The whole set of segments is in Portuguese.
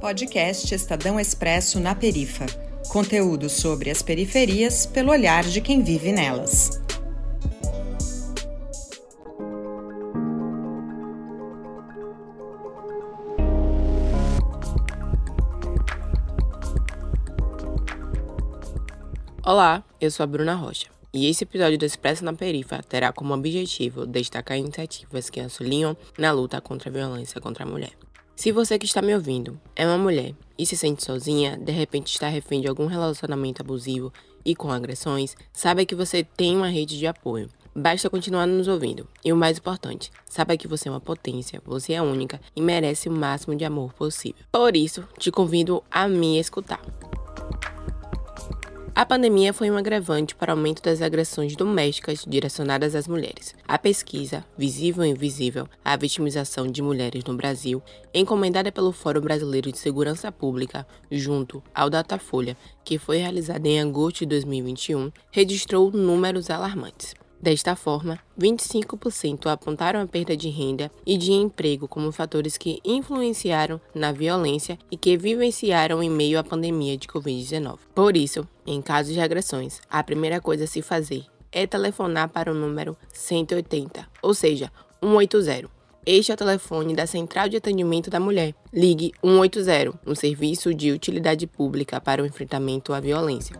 Podcast Estadão Expresso na Perifa. Conteúdo sobre as periferias pelo olhar de quem vive nelas. Olá, eu sou a Bruna Rocha. E esse episódio do Expresso na Perifa terá como objetivo destacar iniciativas que auxiliam na luta contra a violência contra a mulher. Se você que está me ouvindo é uma mulher e se sente sozinha, de repente está refém de algum relacionamento abusivo e com agressões, saiba que você tem uma rede de apoio. Basta continuar nos ouvindo. E o mais importante, saiba que você é uma potência, você é única e merece o máximo de amor possível. Por isso, te convido a me escutar. A pandemia foi um agravante para o aumento das agressões domésticas direcionadas às mulheres. A pesquisa Visível e Invisível, a vitimização de mulheres no Brasil, encomendada pelo Fórum Brasileiro de Segurança Pública, junto ao Datafolha, que foi realizada em agosto de 2021, registrou números alarmantes. Desta forma, 25% apontaram a perda de renda e de emprego como fatores que influenciaram na violência e que vivenciaram em meio à pandemia de Covid-19. Por isso, em casos de agressões, a primeira coisa a se fazer é telefonar para o número 180, ou seja, 180. Este é o telefone da Central de Atendimento da Mulher. Ligue 180, um serviço de utilidade pública para o enfrentamento à violência.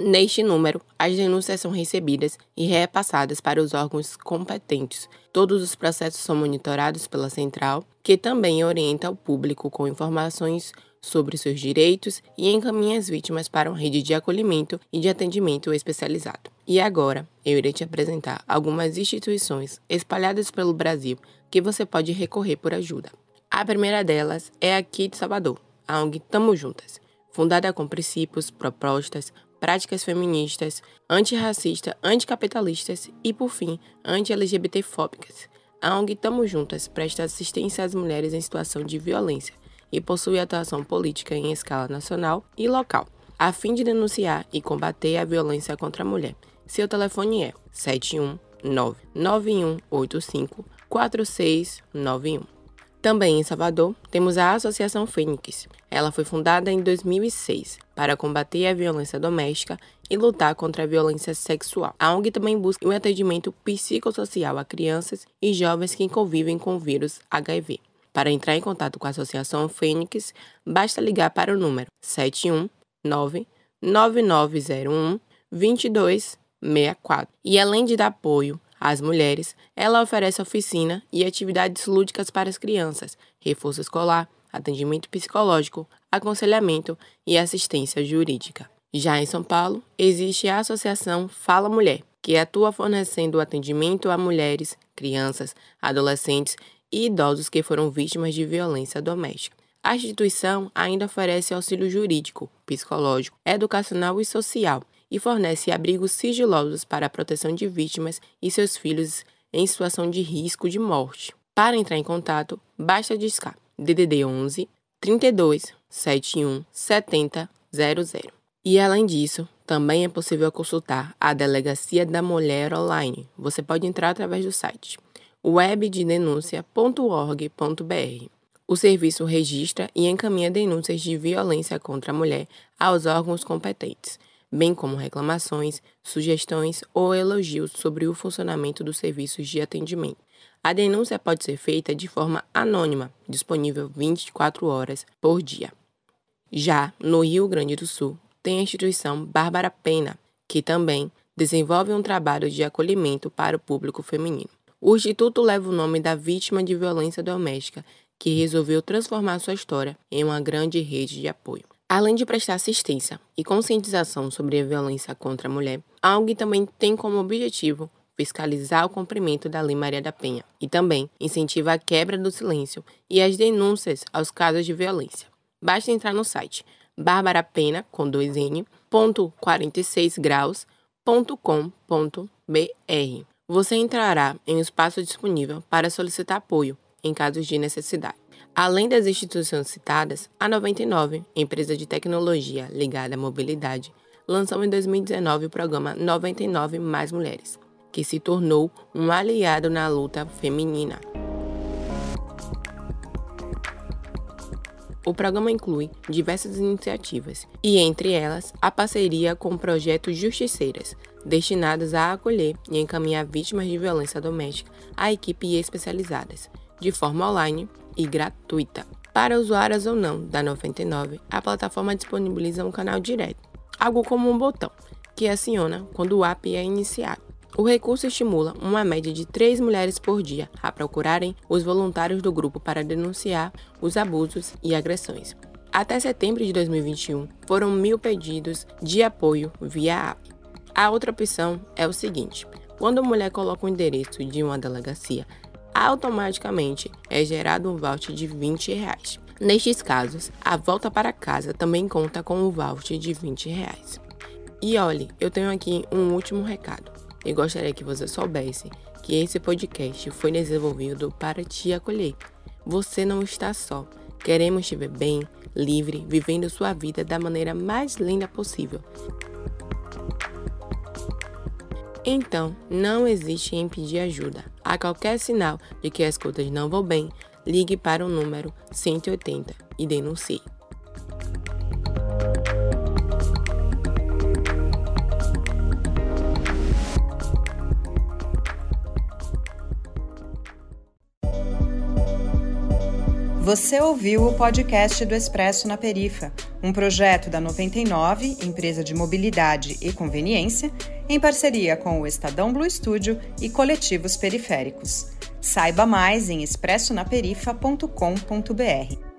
Neste número, as denúncias são recebidas e repassadas para os órgãos competentes. Todos os processos são monitorados pela central, que também orienta o público com informações sobre seus direitos e encaminha as vítimas para uma rede de acolhimento e de atendimento especializado. E agora, eu irei te apresentar algumas instituições espalhadas pelo Brasil que você pode recorrer por ajuda. A primeira delas é aqui de Salvador, a ONG Tamo Juntas, fundada com princípios, propostas, práticas feministas, antirracistas, anticapitalistas e, por fim, anti-LGBTfóbicas. A ONG Tamo Juntas presta assistência às mulheres em situação de violência e possui atuação política em escala nacional e local, a fim de denunciar e combater a violência contra a mulher. Seu telefone é 719 9185 4691. Também em Salvador, temos a Associação Fênix. Ela foi fundada em 2006 para combater a violência doméstica e lutar contra a violência sexual. A ONG também busca o atendimento psicossocial a crianças e jovens que convivem com o vírus HIV. Para entrar em contato com a Associação Fênix, basta ligar para o número 719 9901 2264. E além de dar apoio às mulheres, ela oferece oficina e atividades lúdicas para as crianças, reforço escolar, atendimento psicológico, aconselhamento e assistência jurídica. Já em São Paulo, existe a Associação Fala Mulher, que atua fornecendo atendimento a mulheres, crianças, adolescentes e idosos que foram vítimas de violência doméstica. A instituição ainda oferece auxílio jurídico, psicológico, educacional e social e fornece abrigos sigilosos para a proteção de vítimas e seus filhos em situação de risco de morte. Para entrar em contato, basta discar DDD 11 32 71 70 00. E além disso, também é possível consultar a Delegacia da Mulher online. Você pode entrar através do site webdedenúncia.org.br. O serviço registra e encaminha denúncias de violência contra a mulher aos órgãos competentes bem como reclamações, sugestões ou elogios sobre o funcionamento dos serviços de atendimento. A denúncia pode ser feita de forma anônima, disponível 24 horas por dia. Já no Rio Grande do Sul, tem a instituição Bárbara Pena, que também desenvolve um trabalho de acolhimento para o público feminino. O instituto leva o nome da vítima de violência doméstica, que resolveu transformar sua história em uma grande rede de apoio. Além de prestar assistência e conscientização sobre a violência contra a mulher, a ONG também tem como objetivo fiscalizar o cumprimento da Lei Maria da Penha e também incentiva a quebra do silêncio e as denúncias aos casos de violência. Basta entrar no site barbarapena com 2n, 46 graus.com.br. Você entrará em um espaço disponível para solicitar apoio em casos de necessidade. Além das instituições citadas, a 99, empresa de tecnologia ligada à mobilidade, lançou em 2019 o programa 99 Mais Mulheres, que se tornou um aliado na luta feminina. O programa inclui diversas iniciativas, e entre elas a parceria com o projeto Justiceiras, destinadas a acolher e encaminhar vítimas de violência doméstica a equipes especializadas, de forma online e gratuita. Para usuários ou não da 99, a plataforma disponibiliza um canal direto, algo como um botão, que aciona quando o app é iniciado. O recurso estimula uma média de três mulheres por dia a procurarem os voluntários do grupo para denunciar os abusos e agressões. Até setembro de 2021, foram mil pedidos de apoio via app. A outra opção é o seguinte: quando a mulher coloca o endereço de uma delegacia, automaticamente é gerado um voucher de 20 reais. Nestes casos, a volta para casa também conta com o voucher de 20 reais. E olhe, eu tenho aqui um último recado. E gostaria que você soubesse que esse podcast foi desenvolvido para te acolher. Você não está só. Queremos te ver bem, livre, vivendo sua vida da maneira mais linda possível. Então, não existe em pedir ajuda. A qualquer sinal de que as coisas não vão bem, ligue para o número 180 e denuncie. Você ouviu o podcast do Expresso na Perifa, um projeto da 99, empresa de mobilidade e conveniência, em parceria com o Estadão Blue Studio e coletivos periféricos. Saiba mais em expressonaperifa.com.br.